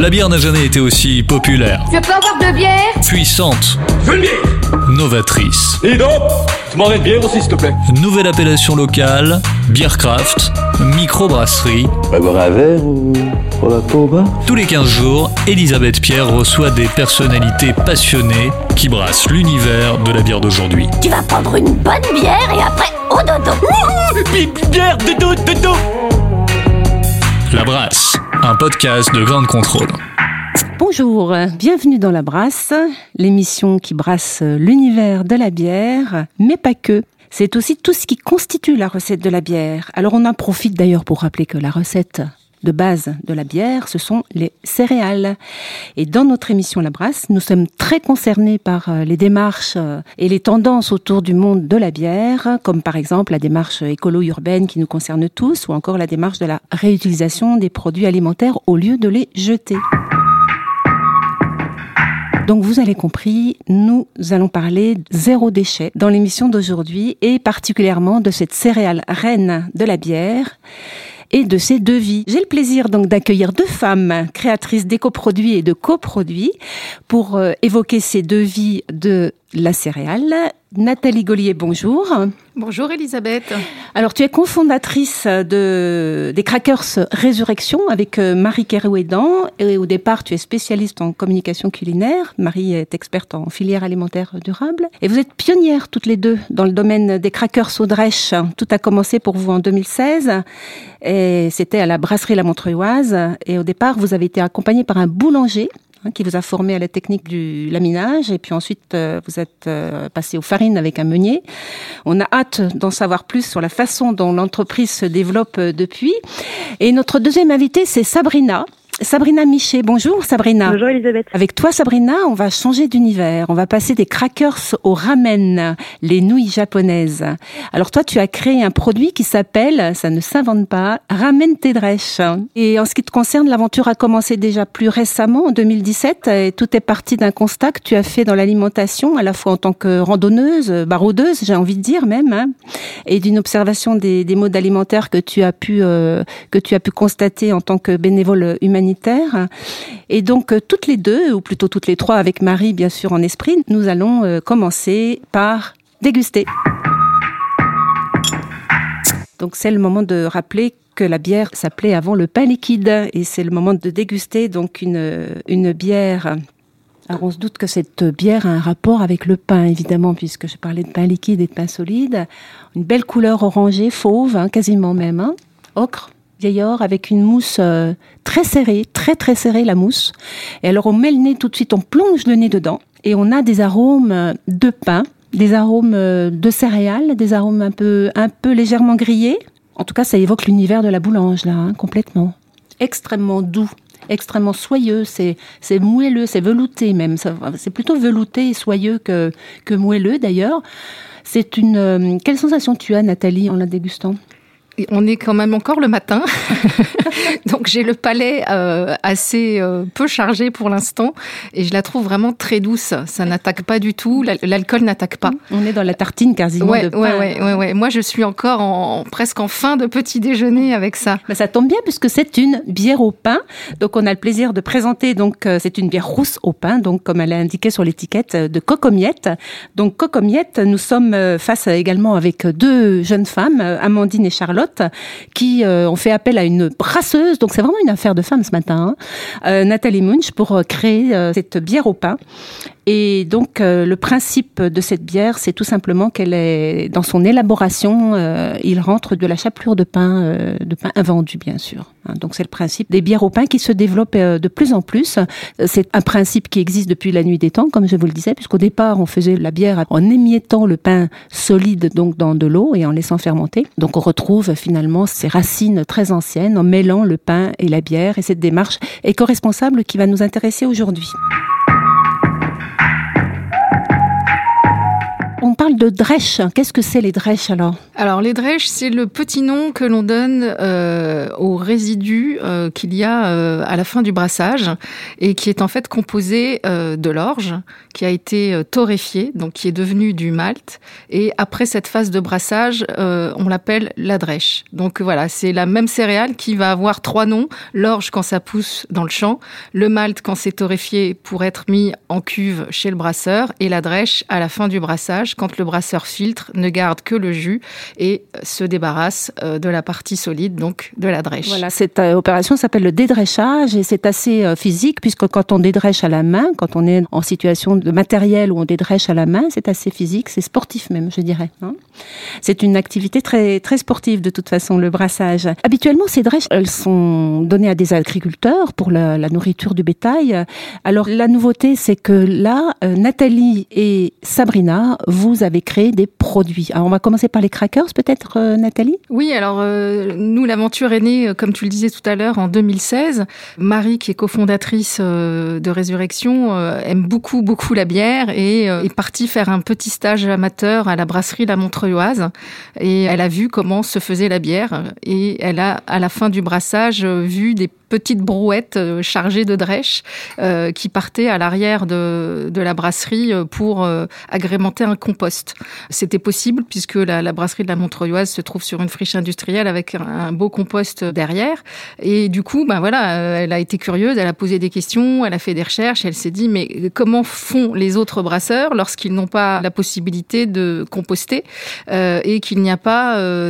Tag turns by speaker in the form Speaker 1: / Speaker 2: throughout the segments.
Speaker 1: La bière n'a jamais été aussi populaire.
Speaker 2: Je peux avoir de bière
Speaker 1: Puissante.
Speaker 3: Je veux une bière
Speaker 1: Novatrice.
Speaker 3: Et donc Tu m'en une bière aussi, s'il te plaît
Speaker 1: Nouvelle appellation locale. Beercraft. Microbrasserie.
Speaker 4: On va boire un verre ou on va pas au bar
Speaker 1: Tous les 15 jours, Elisabeth Pierre reçoit des personnalités passionnées qui brassent l'univers de la bière d'aujourd'hui.
Speaker 5: Tu vas prendre une bonne bière et après au dodo.
Speaker 3: Bière, de dos, de dos
Speaker 1: La Brasse, un podcast de grande contrôle.
Speaker 6: Bonjour, bienvenue dans La Brasse, l'émission qui brasse l'univers de la bière, mais pas que. C'est aussi tout ce qui constitue la recette de la bière. Alors on en profite d'ailleurs pour rappeler que la recette de base de la bière, ce sont les céréales. Et dans notre émission La Brasse, nous sommes très concernés par euh, les démarches euh, et les tendances autour du monde de la bière, comme par exemple la démarche écolo-urbaine qui nous concerne tous, ou encore la démarche de la réutilisation des produits alimentaires au lieu de les jeter. Donc vous avez compris, nous allons parler zéro déchet dans l'émission d'aujourd'hui et particulièrement de cette céréale reine de la bière et de ses devis. J'ai le plaisir donc d'accueillir deux femmes créatrices d'éco-produits et de coproduits pour euh, évoquer ces devis de la céréale. Nathalie Gollier, bonjour.
Speaker 7: Bonjour Elisabeth.
Speaker 6: Alors tu es cofondatrice de, des Crackers Résurrection avec euh, Marie Kerouédan et au départ tu es spécialiste en communication culinaire. Marie est experte en filière alimentaire durable et vous êtes pionnière toutes les deux dans le domaine des crackers au Drèche. Tout a commencé pour vous en 2016 et c'était à la brasserie La Montreuilloise et au départ vous avez été accompagnée par un boulanger Hein, qui vous a formé à la technique du laminage et puis ensuite euh, vous êtes euh, passé aux farines avec un meunier. On a hâte d'en savoir plus sur la façon dont l'entreprise se développe depuis. Et notre deuxième invitée, c'est Sabrina. Sabrina Miché, bonjour Sabrina.
Speaker 8: Bonjour Elisabeth.
Speaker 6: Avec toi Sabrina, on va changer d'univers. On va passer des crackers au ramen, les nouilles japonaises. Alors toi, tu as créé un produit qui s'appelle, ça ne s'invente pas, Ramen Tedresh. Et en ce qui te concerne, l'aventure a commencé déjà plus récemment, en 2017, et tout est parti d'un constat que tu as fait dans l'alimentation, à la fois en tant que randonneuse, baroudeuse, j'ai envie de dire même, hein, et d'une observation des, des modes alimentaires que tu as pu euh, que tu as pu constater en tant que bénévole humanitaire et donc, euh, toutes les deux, ou plutôt toutes les trois, avec Marie, bien sûr, en esprit, nous allons euh, commencer par déguster. Donc, c'est le moment de rappeler que la bière s'appelait avant le pain liquide. Et c'est le moment de déguster donc une, une bière. Alors, on se doute que cette bière a un rapport avec le pain, évidemment, puisque je parlais de pain liquide et de pain solide. Une belle couleur orangée, fauve, hein, quasiment même, hein. ocre, vieil or avec une mousse euh, très serrée, très très serrée la mousse. Et alors on met le nez tout de suite, on plonge le nez dedans et on a des arômes euh, de pain, des arômes euh, de céréales, des arômes un peu un peu légèrement grillés. En tout cas, ça évoque l'univers de la boulange là, hein, complètement. Extrêmement doux, extrêmement soyeux, c'est c'est moelleux, c'est velouté même. C'est plutôt velouté et soyeux que que moelleux d'ailleurs. C'est une quelle sensation tu as Nathalie en la dégustant?
Speaker 7: On est quand même encore le matin, donc j'ai le palais euh, assez euh, peu chargé pour l'instant et je la trouve vraiment très douce. Ça n'attaque pas du tout, l'alcool n'attaque pas.
Speaker 6: On est dans la tartine quasiment
Speaker 7: ouais,
Speaker 6: de pain.
Speaker 7: Ouais, ouais, ouais, Moi, je suis encore en, presque en fin de petit déjeuner avec ça.
Speaker 6: Mais ça tombe bien puisque c'est une bière au pain. Donc on a le plaisir de présenter. Donc euh, c'est une bière rousse au pain, donc comme elle est indiquée sur l'étiquette de Cocomiette. Donc Cocomiette, nous sommes face également avec deux jeunes femmes, Amandine et Charlotte, qui ont fait appel à une brasseuse. Donc c'est vraiment une affaire de femmes ce matin, hein. Nathalie Munch, pour créer cette bière au pain. Et donc euh, le principe de cette bière, c'est tout simplement qu'elle est dans son élaboration, euh, il rentre de la chapelure de pain, euh, de pain invendu bien sûr. Hein, donc c'est le principe des bières au pain qui se développe de plus en plus. C'est un principe qui existe depuis la nuit des temps, comme je vous le disais, puisqu'au départ on faisait la bière en émiettant le pain solide donc dans de l'eau et en laissant fermenter. Donc on retrouve finalement ces racines très anciennes en mêlant le pain et la bière et cette démarche éco-responsable qui va nous intéresser aujourd'hui. Parle de drèche. Qu'est-ce que c'est les drèches alors?
Speaker 7: Alors les drèches, c'est le petit nom que l'on donne euh, aux résidus euh, qu'il y a euh, à la fin du brassage et qui est en fait composé euh, de l'orge qui a été torréfié, donc qui est devenu du malt. Et après cette phase de brassage, on l'appelle la drèche. Donc voilà, c'est la même céréale qui va avoir trois noms l'orge quand ça pousse dans le champ, le malt quand c'est torréfié pour être mis en cuve chez le brasseur et la drèche à la fin du brassage quand le brasseur filtre, ne garde que le jus et se débarrasse euh, de la partie solide, donc de la drèche.
Speaker 6: Voilà, cette euh, opération s'appelle le dédrêchage et c'est assez euh, physique puisque quand on dédrèche à la main, quand on est en situation de matériel où on dédrèche à la main, c'est assez physique, c'est sportif même, je dirais. hein. C'est une activité très très sportive de toute façon, le brassage. Habituellement, ces drèches, elles sont données à des agriculteurs pour la, la nourriture du bétail. Alors la nouveauté, c'est que là, Nathalie et Sabrina, vous avez créé des produits. Alors on va commencer par les crackers, peut-être, euh, Nathalie?
Speaker 7: Oui, alors euh, nous, l'aventure est née, euh, comme tu le disais tout à l'heure, en 2016. Marie, qui est cofondatrice de Résurrection, aime beaucoup, beaucoup la bière et est partie faire un petit stage amateur à la brasserie La Montreuilloise. Et elle a vu comment se faisait la bière. Et elle a, à la fin du brassage, vu des petites brouettes euh, chargées de drèche euh, qui partaient à l'arrière de, de la brasserie euh, pour euh, agrémenter un compost. C'était possible puisque la, la brasserie de la Montreuilloise se trouve sur une friche industrielle avec un, beau compost derrière. Et du coup, ben voilà, euh, elle a été curieuse, elle a posé des questions, elle a fait des recherches, elle s'est dit mais comment font les autres brasseurs lorsqu'ils n'ont pas la possibilité de composter euh, et qu'il n'y a pas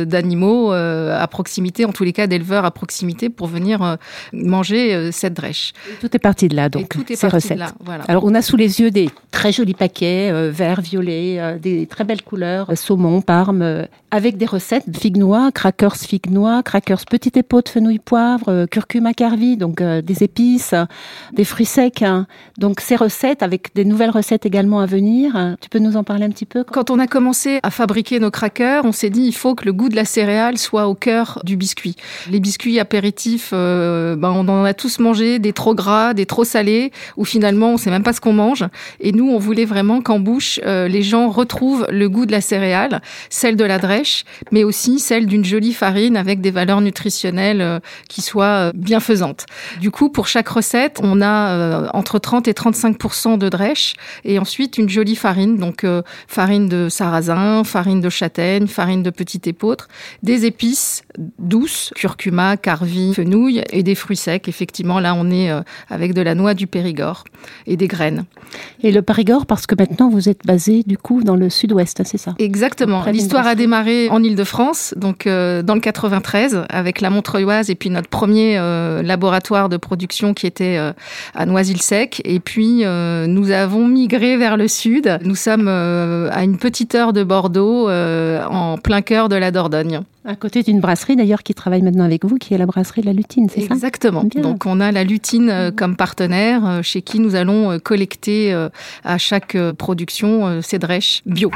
Speaker 7: d'animaux à proximité, en tous les cas d'éleveurs à proximité pour venir manger euh, cette drèche.
Speaker 6: Tout est parti de là,
Speaker 7: Et
Speaker 6: donc,
Speaker 7: tout est
Speaker 6: ces
Speaker 7: parti de
Speaker 6: recettes.
Speaker 7: là, voilà.
Speaker 6: Alors, on a sous les yeux des très jolis paquets, euh, vert, violet, euh, des très belles couleurs, euh, saumon, parme, euh, avec des recettes figues noix, crackers figues noix, crackers petite épaule de fenouil poivre, euh, curcuma carvi, donc euh, des épices, euh, des fruits secs. hein. Donc, ces recettes, avec des nouvelles recettes également à venir, hein. tu peux nous en parler un petit peu
Speaker 7: Quand on a commencé à fabriquer nos crackers, on s'est dit il faut que le goût de la céréale soit au cœur du biscuit. Les biscuits apéritifs, euh, ben on en a tous mangé, des trop gras, des trop salés, où finalement on sait même pas ce qu'on mange. Et nous, on voulait vraiment qu'en bouche, euh, les gens retrouvent le goût de la céréale, celle de la drèche, mais aussi celle d'une jolie farine avec des valeurs nutritionnelles euh, qui soient euh, bienfaisantes. Du coup, pour chaque recette, on a euh, entre 30 et 35 de drèche et ensuite une jolie farine, donc euh, farine de sarrasin, farine de châtaigne, farine de petit épeautre, des épices douces, curcuma, carvi, fenouil et des fruits secs. Effectivement, là, on est euh, avec de la noix du Périgord et des graines.
Speaker 6: Et le Périgord, parce que maintenant vous êtes basé du coup dans le sud-ouest, hein, c'est ça?
Speaker 7: Exactement. L'histoire a démarré en Île-de-France, donc euh, dans le 93, avec la Montreuilloise et puis notre premier euh, laboratoire de production qui était euh, à Noisy-le-Sec. Et puis nous avons migré vers le sud. Nous sommes à une petite heure de Bordeaux, en plein cœur de la Dordogne.
Speaker 6: À côté d'une brasserie d'ailleurs qui travaille maintenant avec vous, qui est la brasserie de la Lutine, c'est ça?
Speaker 7: Exactement.
Speaker 6: Bien.
Speaker 7: Donc on a la lutine euh, comme partenaire euh, chez qui nous allons euh, collecter à chaque production ces drèches bio.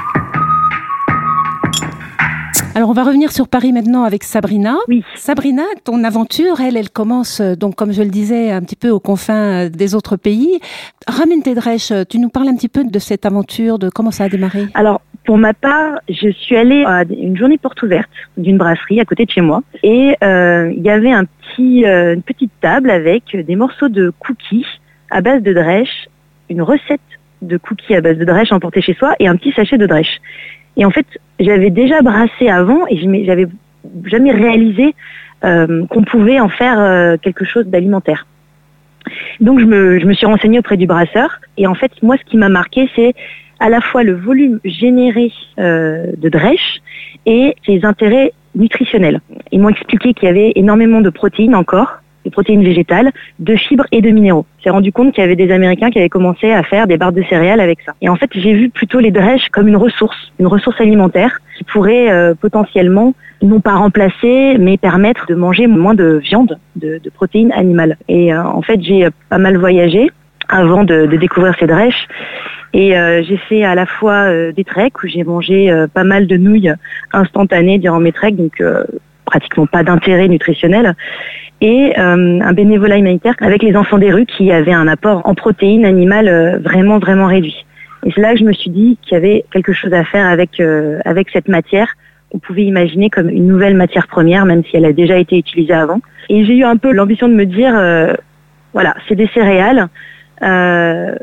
Speaker 6: Alors on va revenir sur Paris maintenant avec Sabrina.
Speaker 2: Oui.
Speaker 6: Sabrina, ton aventure, elle, elle commence donc comme je le disais un petit peu aux confins des autres pays. Ramène tes drèches, euh, tu nous parles un petit peu de cette aventure, de comment ça a démarré?
Speaker 2: Alors, pour ma part, je suis allée à une journée porte ouverte d'une brasserie à côté de chez moi. Et euh, il y avait un petit, euh, une petite table avec des morceaux de cookies à base de drèche, une recette de cookies à base de drèche emportée chez soi et un petit sachet de drèche. Et en fait, j'avais déjà brassé avant et j'avais jamais réalisé euh, qu'on pouvait en faire quelque chose d'alimentaire. Donc je me, je me suis renseignée auprès du brasseur et en fait moi ce qui m'a marqué c'est à la fois le volume généré euh, de drèche et ses intérêts nutritionnels. Ils m'ont expliqué qu'il y avait énormément de protéines encore, des protéines végétales, de fibres et de minéraux. J'ai rendu compte qu'il y avait des Américains qui avaient commencé à faire des barres de céréales avec ça. Et en fait, j'ai vu plutôt les drèches comme une ressource, une ressource alimentaire qui pourrait euh, potentiellement non pas remplacer, mais permettre de manger moins de viande, de, de protéines animales. Et euh, en fait, j'ai euh, pas mal voyagé avant de, de découvrir ces drèches. Et euh, j'ai fait à la fois euh, des treks où j'ai mangé euh, pas mal de nouilles instantanées durant mes treks, donc pratiquement pas d'intérêt nutritionnel, et un bénévolat humanitaire avec les enfants des rues qui avaient un apport en protéines animales vraiment vraiment réduit. Et c'est là que je me suis dit qu'il y avait quelque chose à faire avec, avec cette matière qu'on pouvait imaginer comme une nouvelle matière première, même si elle a déjà été utilisée avant. Et j'ai eu un peu l'ambition de me dire, voilà, c'est des céréales. Euh,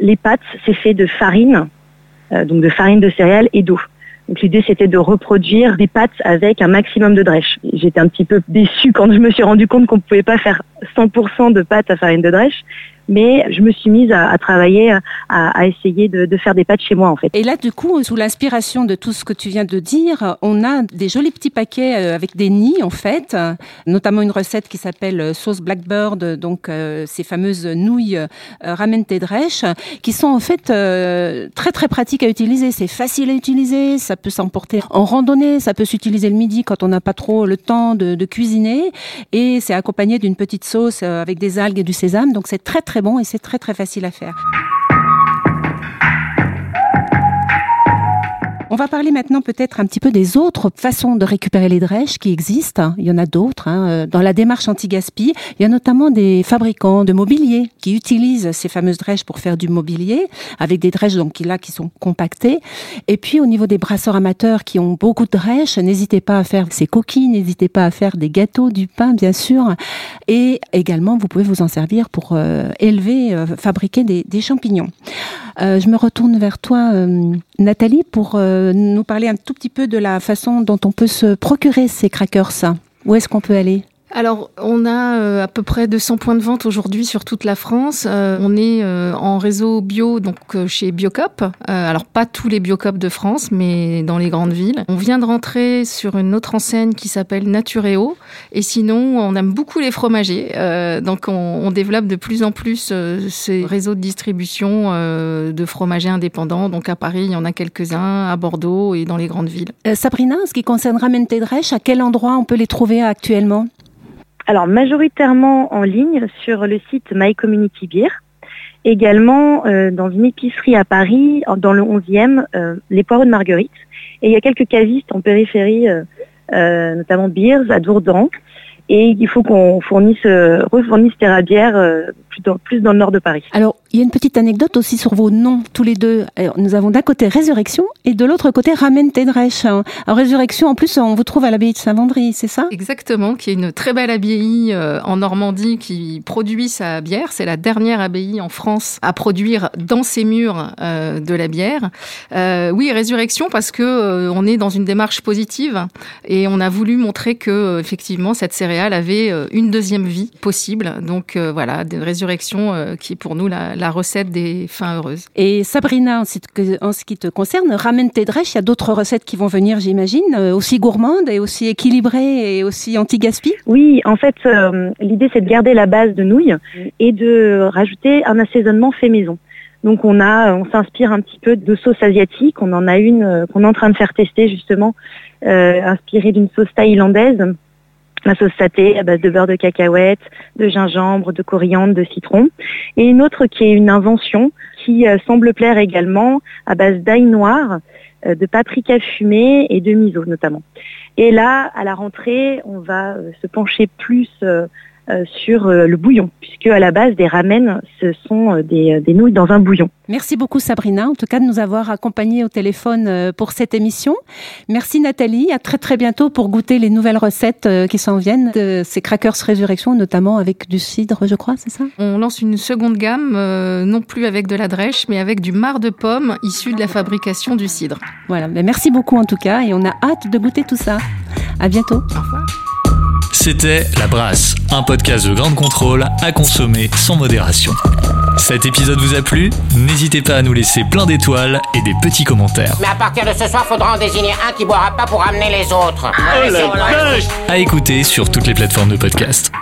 Speaker 2: les pâtes, c'est fait de farine, euh, donc de farine de céréales et d'eau. Donc l'idée c'était de reproduire des pâtes avec un maximum de drèche. J'étais un petit peu déçue quand je me suis rendu compte qu'on ne pouvait pas faire 100% de pâtes à farine de drèche, mais je me suis mise à, à travailler, à, à essayer de, de, faire des pâtes chez moi en fait.
Speaker 6: Et là, du coup, sous l'inspiration de tout ce que tu viens de dire, on a des jolis petits paquets euh, avec des nids en fait, notamment une recette qui s'appelle euh, sauce blackbird, donc euh, ces fameuses nouilles euh, ramen drèche, qui sont en fait euh, très très pratiques à utiliser. C'est facile à utiliser, ça peut s'emporter en randonnée, ça peut s'utiliser le midi quand on n'a pas trop le temps de, de cuisiner, et c'est accompagné d'une petite sauce avec des algues et du sésame, donc c'est très très très bon et c'est très très facile à faire. On va parler maintenant peut-être un petit peu des autres façons de récupérer les drèches qui existent. Il y en a d'autres. Hein. Dans la démarche anti-gaspi, il y a notamment des fabricants de mobilier qui utilisent ces fameuses drèches pour faire du mobilier, avec des drèches donc là qui sont compactées. Et puis au niveau des brasseurs amateurs qui ont beaucoup de drèches, n'hésitez pas à faire ces coquilles, n'hésitez pas à faire des gâteaux, du pain bien sûr. Et également, vous pouvez vous en servir pour euh, élever, euh, fabriquer des, champignons. Euh, je me retourne vers toi, euh, Nathalie, pour euh, nous parler un tout petit peu de la façon dont on peut se procurer ces crackers. Où est-ce qu'on peut aller?
Speaker 7: Alors, on a euh, à peu près 200 points de vente aujourd'hui sur toute la France. Euh, on est euh, en réseau bio, donc chez Biocop. alors, pas tous les Biocop de France, mais dans les grandes villes. On vient de rentrer sur une autre enseigne qui s'appelle Natureo. Et sinon, on aime beaucoup les fromagers. donc, on, on, développe de plus en plus ces réseaux de distribution de fromagers indépendants. Donc, à Paris, il y en a quelques-uns, à Bordeaux et dans les grandes villes.
Speaker 6: Sabrina, en ce qui concerne Ramen à quel endroit on peut les trouver actuellement?
Speaker 2: Alors majoritairement en ligne sur le site My Community Beer, également euh, dans une épicerie à Paris, dans le 11e, euh, les poireaux de Marguerite. Et il y a quelques cavistes en périphérie, euh, notamment Beers à Dourdan. Et il faut qu'on fournisse, refournisse Terra Bière plus dans, plus dans le nord de Paris.
Speaker 6: Alors, il y a une petite anecdote aussi sur vos noms, tous les deux. Nous avons d'un côté Résurrection et de l'autre côté Ramen Tedrèche. Alors, Résurrection, en plus, on vous trouve à l'abbaye de Saint-Vendry, c'est ça?
Speaker 7: Exactement, qui est une très belle abbaye euh, en Normandie qui produit sa bière. C'est la dernière abbaye en France à produire dans ses murs euh, de la bière. Euh, oui, Résurrection parce que euh, on est dans une démarche positive et on a voulu montrer que effectivement cette céréale avait une deuxième vie possible. Donc voilà, Résurrection qui est pour nous la, la, recette des fins heureuses.
Speaker 6: Et Sabrina, en ce qui te concerne, ramène tes drèches, il y a d'autres recettes qui vont venir, j'imagine, aussi gourmandes et aussi équilibrées et aussi anti-gaspi
Speaker 2: Oui, en fait, euh, l'idée c'est de garder la base de nouilles et de rajouter un assaisonnement fait maison. Donc on a, on s'inspire un petit peu de sauce asiatique. On en a une euh, qu'on est en train de faire tester justement, euh, inspirée d'une sauce thaïlandaise la sauce saté à base de beurre de cacahuète, de gingembre, de coriandre, de citron. Et une autre qui est une invention qui euh, semble plaire également à base d'ail noir, euh, de paprika fumé et de miso notamment. Et là, à la rentrée, on va euh, se pencher plus euh, sur euh, le bouillon, puisque à la base des ramen, ce sont euh, des, des, nouilles dans un bouillon.
Speaker 6: Merci beaucoup Sabrina, en tout cas de nous avoir accompagnés au téléphone pour cette émission. Merci Nathalie, à très très bientôt pour goûter les nouvelles recettes qui s'en viennent de ces crackers résurrection, notamment avec du cidre, je crois, c'est ça?
Speaker 7: On lance une seconde gamme, euh, non plus avec de la drèche, mais avec du marc de pomme issu de la fabrication du cidre.
Speaker 6: Voilà, mais merci beaucoup en tout cas, et on a hâte de goûter tout ça. À bientôt.
Speaker 7: Au revoir.
Speaker 1: C'était La Brasse, un podcast de grande contrôle à consommer sans modération. Cet épisode vous a plu? N'hésitez pas à nous laisser plein d'étoiles et des petits commentaires.
Speaker 8: Mais à partir de ce soir, faudra en désigner un qui boira pas pour amener les autres.
Speaker 3: Oh la
Speaker 1: À écouter sur toutes les plateformes de podcast.